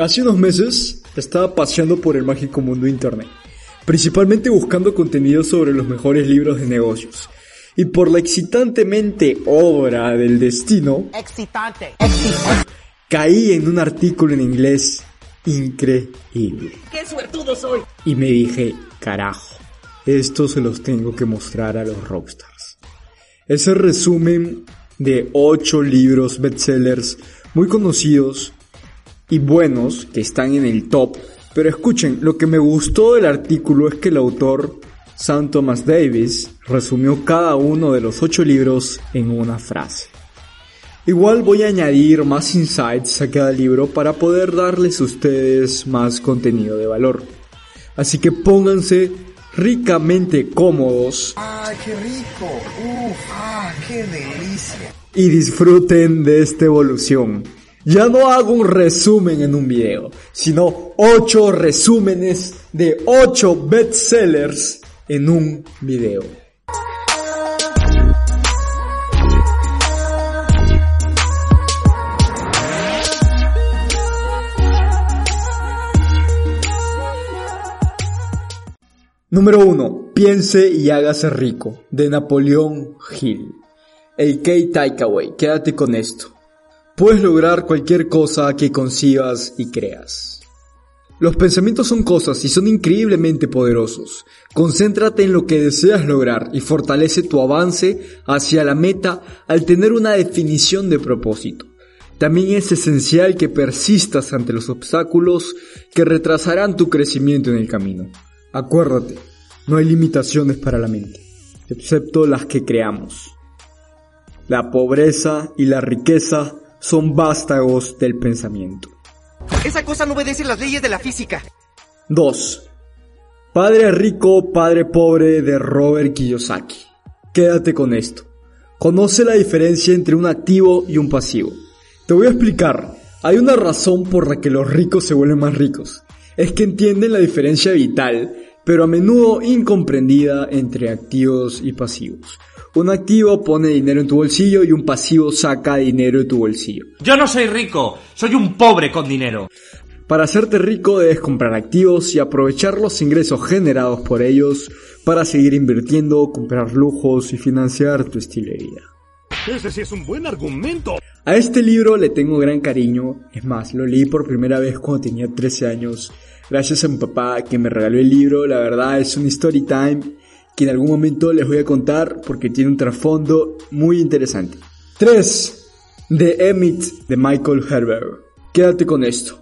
Hace unos meses estaba paseando por el mágico mundo de Internet, principalmente buscando contenido sobre los mejores libros de negocios. Y por la excitantemente obra del destino, Excitante. Excitante. caí en un artículo en inglés increíble. ¡Qué suertudo soy! Y me dije, carajo, esto se los tengo que mostrar a los rockstars. Ese resumen de 8 libros bestsellers muy conocidos y buenos que están en el top. Pero escuchen, lo que me gustó del artículo es que el autor, Sam Thomas Davis, resumió cada uno de los 8 libros en una frase. Igual voy a añadir más insights a cada libro para poder darles a ustedes más contenido de valor. Así que pónganse ricamente cómodos ¡Ay, qué rico! ¡Uf! ¡Ah, qué delicia! y disfruten de esta evolución. Ya no hago un resumen en un video, sino 8 resúmenes de 8 bestsellers en un video. Número 1. Piense y hágase rico, de Napoleón Hill. El Key Takeaway, quédate con esto. Puedes lograr cualquier cosa que concibas y creas. Los pensamientos son cosas y son increíblemente poderosos. Concéntrate en lo que deseas lograr y fortalece tu avance hacia la meta al tener una definición de propósito. También es esencial que persistas ante los obstáculos que retrasarán tu crecimiento en el camino. Acuérdate, no hay limitaciones para la mente, excepto las que creamos. La pobreza y la riqueza son vástagos del pensamiento. Esa cosa no obedece las leyes de la física. 2. Padre rico, padre pobre de Robert Kiyosaki. Quédate con esto. Conoce la diferencia entre un activo y un pasivo. Te voy a explicar. Hay una razón por la que los ricos se vuelven más ricos. Es que entienden la diferencia vital, pero a menudo incomprendida entre activos y pasivos. Un activo pone dinero en tu bolsillo y un pasivo saca dinero de tu bolsillo. Yo no soy rico, soy un pobre con dinero. Para hacerte rico debes comprar activos y aprovechar los ingresos generados por ellos para seguir invirtiendo, comprar lujos y financiar tu estilo de vida. Ese sí es un buen argumento. A este libro le tengo gran cariño, es más, lo leí por primera vez cuando tenía 13 años, gracias a mi papá que me regaló el libro, la verdad es un story time que en algún momento les voy a contar porque tiene un trasfondo muy interesante. 3. The Emmett de Michael Herbert. Quédate con esto.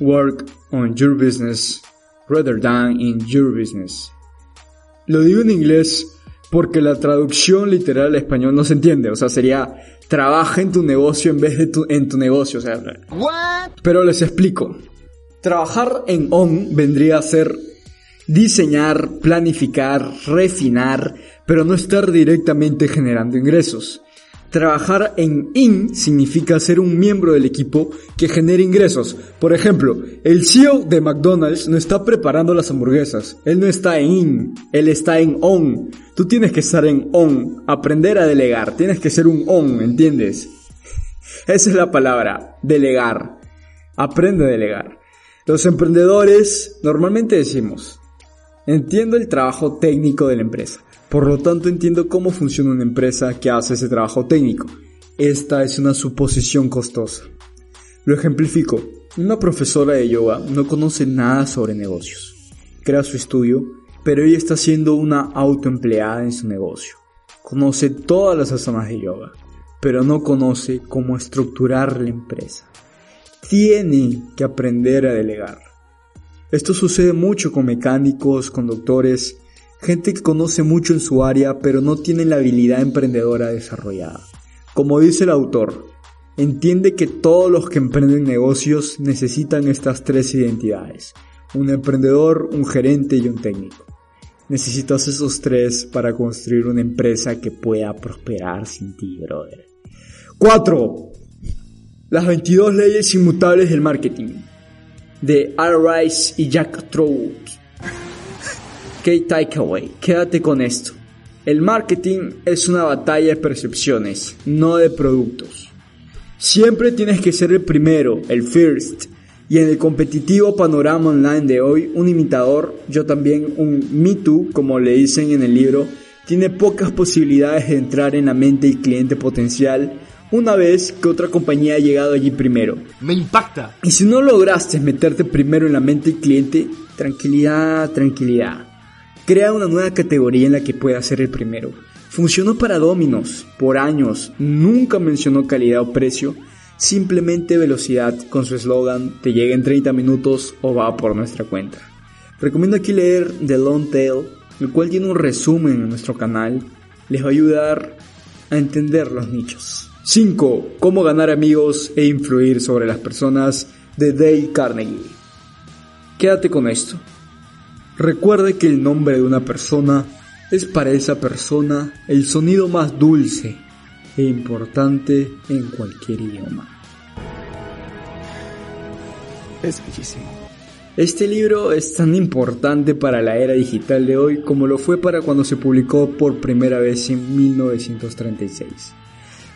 Work on your business rather than in your business. Lo digo en inglés porque la traducción literal al español no se entiende, o sea, sería trabaja en tu negocio en vez de tu, en tu negocio, o sea. What? Pero les explico. Trabajar en on vendría a ser diseñar, planificar, refinar, pero no estar directamente generando ingresos. Trabajar en IN significa ser un miembro del equipo que genere ingresos. Por ejemplo, el CEO de McDonald's no está preparando las hamburguesas. Él no está en IN, él está en ON. Tú tienes que estar en ON, aprender a delegar. Tienes que ser un ON, ¿entiendes? Esa es la palabra, delegar. Aprende a delegar. Los emprendedores normalmente decimos, entiendo el trabajo técnico de la empresa. Por lo tanto, entiendo cómo funciona una empresa que hace ese trabajo técnico. Esta es una suposición costosa. Lo ejemplifico. Una profesora de yoga no conoce nada sobre negocios. Crea su estudio, pero ella está siendo una autoempleada en su negocio. Conoce todas las asanas de yoga, pero no conoce cómo estructurar la empresa. Tiene que aprender a delegar. Esto sucede mucho con mecánicos, conductores, gente que conoce mucho en su área pero no tiene la habilidad emprendedora desarrollada. Como dice el autor, entiende que todos los que emprenden negocios necesitan estas tres identidades, un emprendedor, un gerente y un técnico. Necesitas esos tres para construir una empresa que pueda prosperar sin ti, brother. 4. Las 22 leyes inmutables del marketing. De R. Rice y Jack Trout. Key Takeaway, quédate con esto. El marketing es una batalla de percepciones, no de productos. Siempre tienes que ser el primero, el first, Y en el competitivo panorama online de hoy, un imitador, yo también un Me Too, como le dicen en el libro, tiene pocas posibilidades de entrar en la mente del cliente potencial una vez que otra compañía ha llegado allí primero. Me impacta. Y si no lograste meterte primero en la mente del cliente, tranquilidad, tranquilidad. Crea una nueva categoría en la que pueda ser el primero. Funcionó para Dominos por años, nunca mencionó calidad o precio, simplemente velocidad con su eslogan te llega en 30 minutos o va por nuestra cuenta. Recomiendo aquí leer The Long Tail, el cual tiene un resumen en nuestro canal, les va a ayudar a entender los nichos. 5. Cómo ganar amigos e influir sobre las personas de Dale Carnegie. Quédate con esto. Recuerde que el nombre de una persona es para esa persona el sonido más dulce e importante en cualquier idioma. Es bellísimo. Este libro es tan importante para la era digital de hoy como lo fue para cuando se publicó por primera vez en 1936.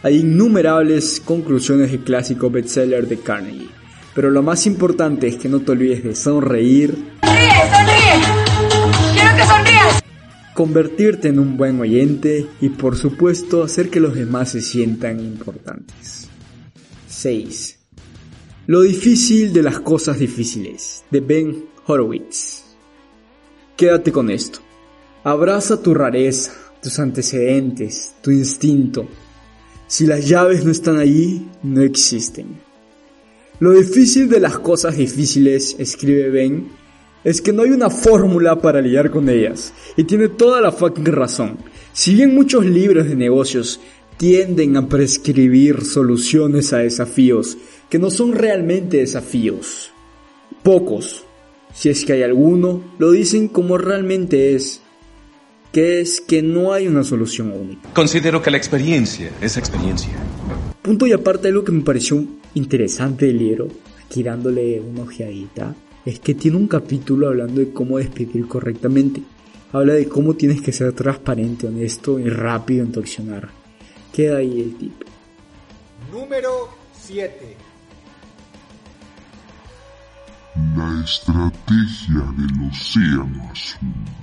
Hay innumerables conclusiones del clásico bestseller de Carnegie, pero lo más importante es que no te olvides de sonreír, ¡Sonríe, sonríe! ¡Quiero que sonrías! convertirte en un buen oyente y por supuesto hacer que los demás se sientan importantes. 6. Lo difícil de las cosas difíciles, de Ben Horowitz. Quédate con esto. Abraza tu rareza, tus antecedentes, tu instinto. Si las llaves no están allí, no existen. Lo difícil de las cosas difíciles, escribe Ben, es que no hay una fórmula para lidiar con ellas. Y tiene toda la fucking razón. Si bien muchos libros de negocios tienden a prescribir soluciones a desafíos que no son realmente desafíos, pocos, si es que hay alguno, lo dicen como realmente es, que es que no hay una solución única. Considero que la experiencia es experiencia. Punto y aparte algo que me pareció interesante del libro, aquí dándole una ojeadita, es que tiene un capítulo hablando de cómo despedir correctamente. Habla de cómo tienes que ser transparente, honesto y rápido en tu accionar. Queda ahí el tip. Número 7. La estrategia del océano azul.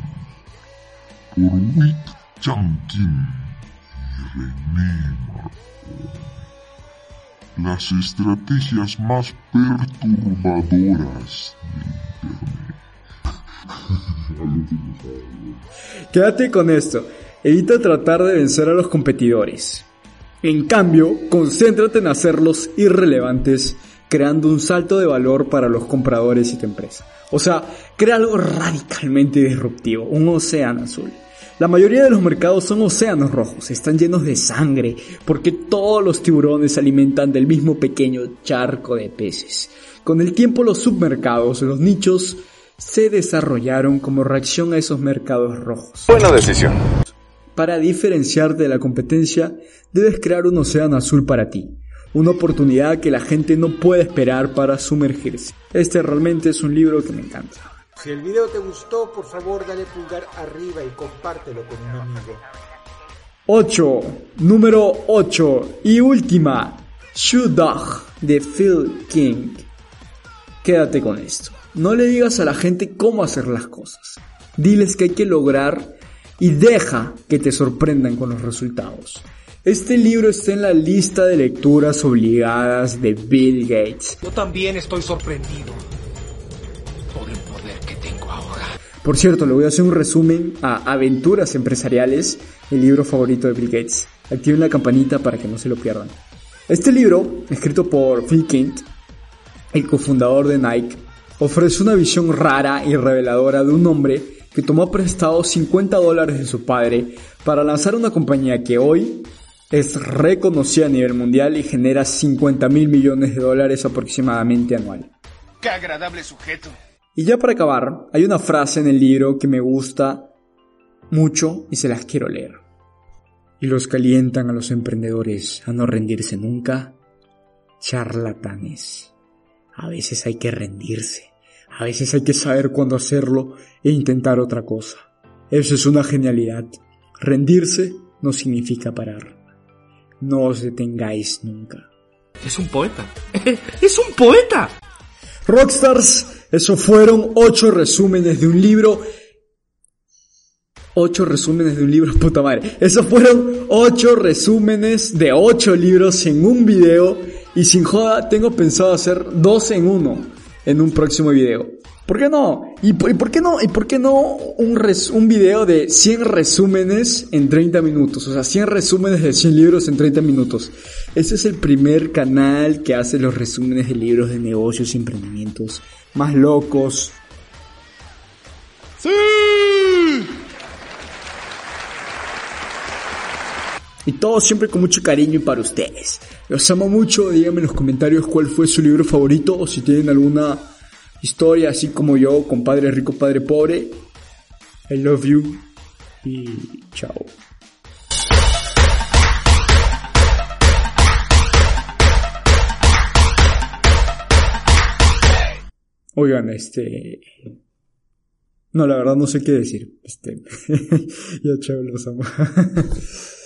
Por Wick Chankin y René. Las estrategias más perturbadoras de Internet. Quédate con esto. Evita tratar de vencer a los competidores. En cambio, concéntrate en hacerlos irrelevantes, creando un salto de valor para los compradores y tu empresa. O sea, crea algo radicalmente disruptivo, un océano azul. La mayoría de los mercados son océanos rojos, están llenos de sangre, porque todos los tiburones se alimentan del mismo pequeño charco de peces. Con el tiempo los submercados, los nichos, se desarrollaron como reacción a esos mercados rojos. Buena decisión. Para diferenciarte de la competencia, debes crear un océano azul para ti, una oportunidad que la gente no puede esperar para sumergirse. Este realmente es un libro que me encanta. Si el video te gustó, por favor dale pulgar arriba y compártelo con un amigo. 8. Número 8 y última. Shoe Dog de Phil King. Quédate con esto. No le digas a la gente cómo hacer las cosas. Diles que hay que lograr y deja que te sorprendan con los resultados. Este libro está en la lista de lecturas obligadas de Bill Gates. Yo también estoy sorprendido Por cierto, le voy a hacer un resumen a Aventuras Empresariales, el libro favorito de Bill Gates. Activen la campanita para que no se lo pierdan. Este libro, escrito por Phil Kent, el cofundador de Nike, ofrece una visión rara y reveladora de un hombre que tomó prestado 50 dólares de su padre para lanzar una compañía que hoy es reconocida a nivel mundial y genera 50 mil millones de dólares aproximadamente anual. ¡Qué agradable sujeto! Y ya para acabar, hay una frase en el libro que me gusta mucho y se las quiero leer. Y los calientan a los emprendedores a no rendirse nunca. Charlatanes. A veces hay que rendirse. A veces hay que saber cuándo hacerlo e intentar otra cosa. Eso es una genialidad. Rendirse no significa parar. No os detengáis nunca. Es un poeta. ¡Es un poeta! Rockstars, eso fueron ocho resúmenes de un libro. Ocho resúmenes de un libro, puta madre. Esos fueron ocho resúmenes de ocho libros en un video. Y sin joda, tengo pensado hacer dos en uno en un próximo video. ¿Por qué no? ¿Y por, y por qué no? ¿Y por qué no un, res, un video de 100 resúmenes en 30 minutos? O sea, 100 resúmenes de 100 libros en 30 minutos. Este es el primer canal que hace los resúmenes de libros de negocios y emprendimientos más locos. ¡Sí! Y todo siempre con mucho cariño y para ustedes. Los amo mucho, díganme en los comentarios cuál fue su libro favorito o si tienen alguna historia así como yo, con padre rico, padre pobre. I love you y chao. Oigan, este... No, la verdad no sé qué decir. Este... ya chao, los amo.